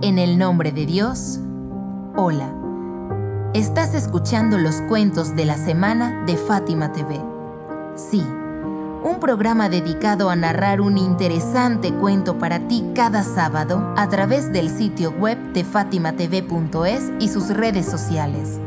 En el nombre de Dios, hola. Estás escuchando los cuentos de la semana de Fátima TV. Sí, un programa dedicado a narrar un interesante cuento para ti cada sábado a través del sitio web de fatimatv.es y sus redes sociales.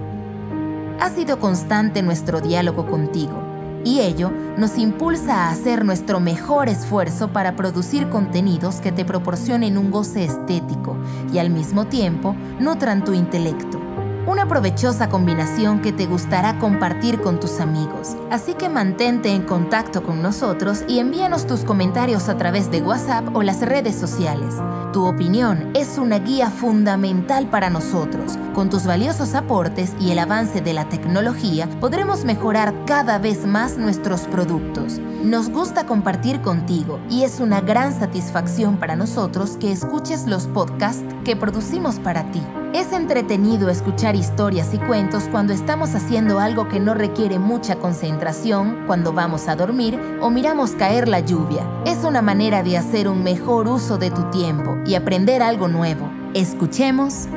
Ha sido constante nuestro diálogo contigo y ello nos impulsa a hacer nuestro mejor esfuerzo para producir contenidos que te proporcionen un goce estético y al mismo tiempo nutran tu intelecto. Una provechosa combinación que te gustará compartir con tus amigos. Así que mantente en contacto con nosotros y envíanos tus comentarios a través de WhatsApp o las redes sociales. Tu opinión es una guía fundamental para nosotros. Con tus valiosos aportes y el avance de la tecnología podremos mejorar cada vez más nuestros productos. Nos gusta compartir contigo y es una gran satisfacción para nosotros que escuches los podcasts que producimos para ti. Es entretenido escuchar historias y cuentos cuando estamos haciendo algo que no requiere mucha concentración, cuando vamos a dormir o miramos caer la lluvia. Es una manera de hacer un mejor uso de tu tiempo y aprender algo nuevo. Escuchemos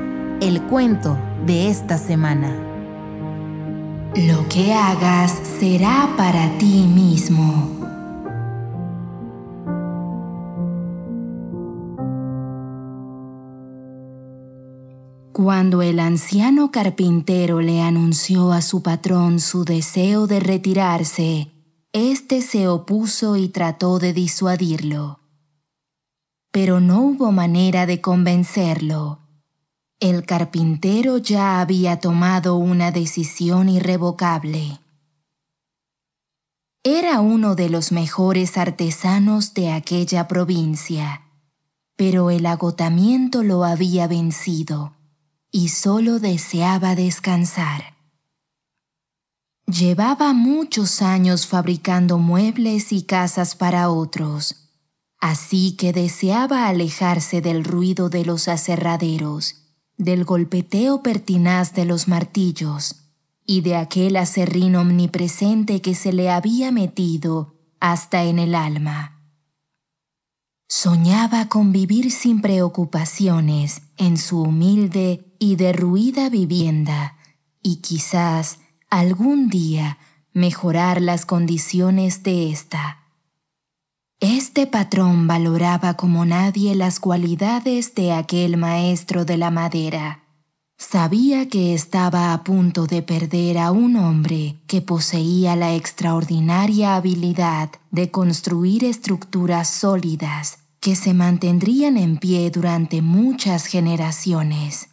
el cuento de esta semana. Lo que hagas será para ti mismo. Cuando el anciano carpintero le anunció a su patrón su deseo de retirarse, éste se opuso y trató de disuadirlo. Pero no hubo manera de convencerlo. El carpintero ya había tomado una decisión irrevocable. Era uno de los mejores artesanos de aquella provincia, pero el agotamiento lo había vencido y solo deseaba descansar. Llevaba muchos años fabricando muebles y casas para otros, así que deseaba alejarse del ruido de los aserraderos, del golpeteo pertinaz de los martillos y de aquel acerrín omnipresente que se le había metido hasta en el alma. Soñaba con vivir sin preocupaciones en su humilde y derruida vivienda y quizás algún día mejorar las condiciones de ésta. Este patrón valoraba como nadie las cualidades de aquel maestro de la madera. Sabía que estaba a punto de perder a un hombre que poseía la extraordinaria habilidad de construir estructuras sólidas que se mantendrían en pie durante muchas generaciones.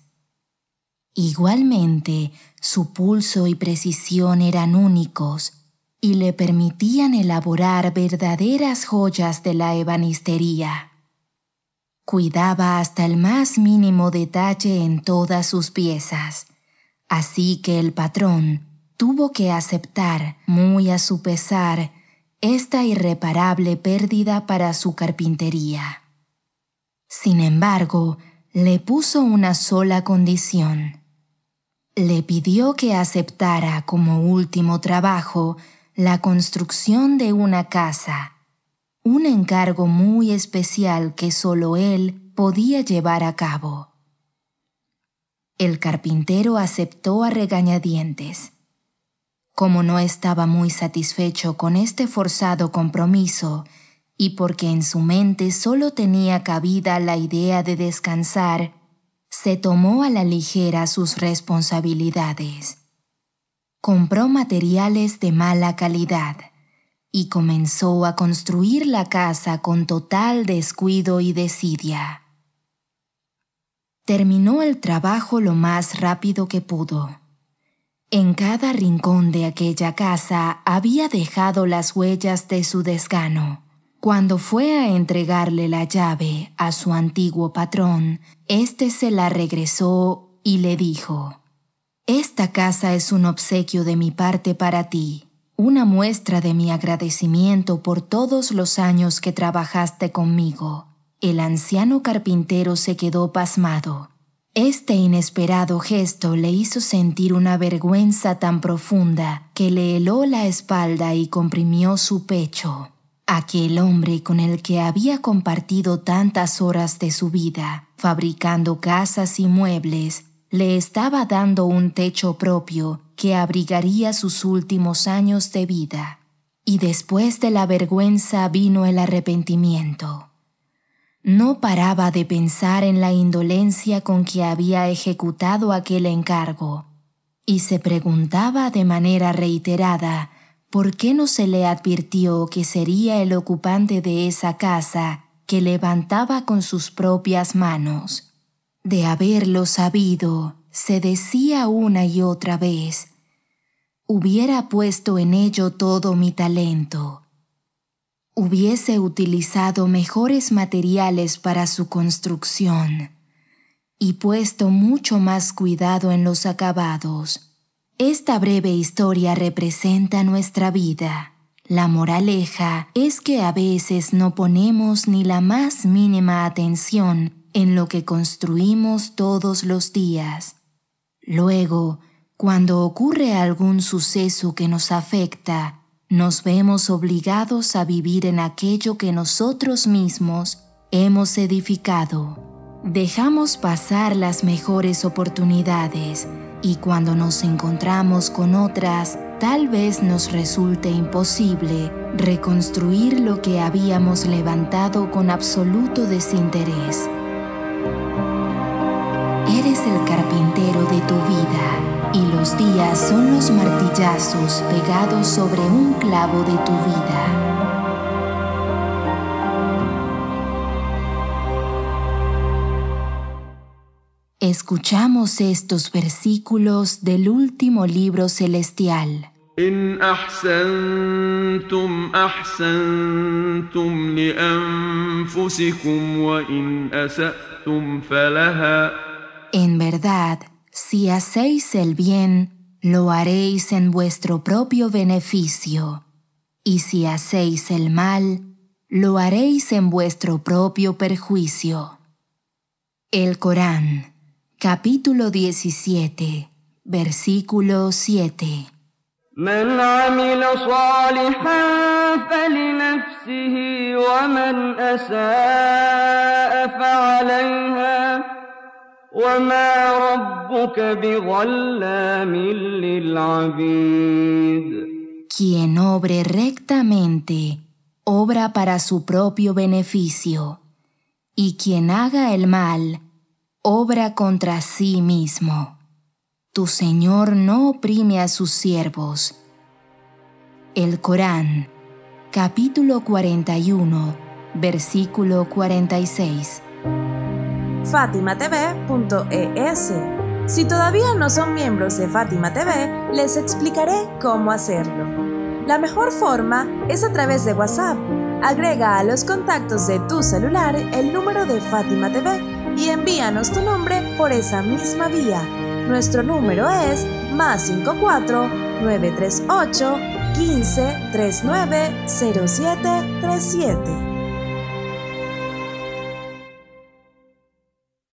Igualmente, su pulso y precisión eran únicos y le permitían elaborar verdaderas joyas de la ebanistería. Cuidaba hasta el más mínimo detalle en todas sus piezas, así que el patrón tuvo que aceptar, muy a su pesar, esta irreparable pérdida para su carpintería. Sin embargo, le puso una sola condición le pidió que aceptara como último trabajo la construcción de una casa, un encargo muy especial que solo él podía llevar a cabo. El carpintero aceptó a regañadientes. Como no estaba muy satisfecho con este forzado compromiso, y porque en su mente solo tenía cabida la idea de descansar, se tomó a la ligera sus responsabilidades. Compró materiales de mala calidad y comenzó a construir la casa con total descuido y desidia. Terminó el trabajo lo más rápido que pudo. En cada rincón de aquella casa había dejado las huellas de su desgano cuando fue a entregarle la llave a su antiguo patrón, éste se la regresó y le dijo, Esta casa es un obsequio de mi parte para ti, una muestra de mi agradecimiento por todos los años que trabajaste conmigo. El anciano carpintero se quedó pasmado. Este inesperado gesto le hizo sentir una vergüenza tan profunda que le heló la espalda y comprimió su pecho. Aquel hombre con el que había compartido tantas horas de su vida, fabricando casas y muebles, le estaba dando un techo propio que abrigaría sus últimos años de vida. Y después de la vergüenza vino el arrepentimiento. No paraba de pensar en la indolencia con que había ejecutado aquel encargo, y se preguntaba de manera reiterada por qué no se le advirtió que sería el ocupante de esa casa que levantaba con sus propias manos. De haberlo sabido, se decía una y otra vez, hubiera puesto en ello todo mi talento hubiese utilizado mejores materiales para su construcción y puesto mucho más cuidado en los acabados. Esta breve historia representa nuestra vida. La moraleja es que a veces no ponemos ni la más mínima atención en lo que construimos todos los días. Luego, cuando ocurre algún suceso que nos afecta, nos vemos obligados a vivir en aquello que nosotros mismos hemos edificado. Dejamos pasar las mejores oportunidades y cuando nos encontramos con otras, tal vez nos resulte imposible reconstruir lo que habíamos levantado con absoluto desinterés. Eres el carpintero de tu vida y los días son los martillazos pegados sobre un clavo de tu vida. Escuchamos estos versículos del último libro celestial. En verdad, si hacéis el bien, lo haréis en vuestro propio beneficio, y si hacéis el mal, lo haréis en vuestro propio perjuicio. El Corán, capítulo 17, versículo 7. Quien obre rectamente, obra para su propio beneficio, y quien haga el mal, obra contra sí mismo. Tu Señor no oprime a sus siervos. El Corán, capítulo 41, versículo 46 fatimatv.es. Si todavía no son miembros de Fátima TV, les explicaré cómo hacerlo. La mejor forma es a través de WhatsApp. Agrega a los contactos de tu celular el número de Fátima TV y envíanos tu nombre por esa misma vía. Nuestro número es más 54 938 15 39 0737.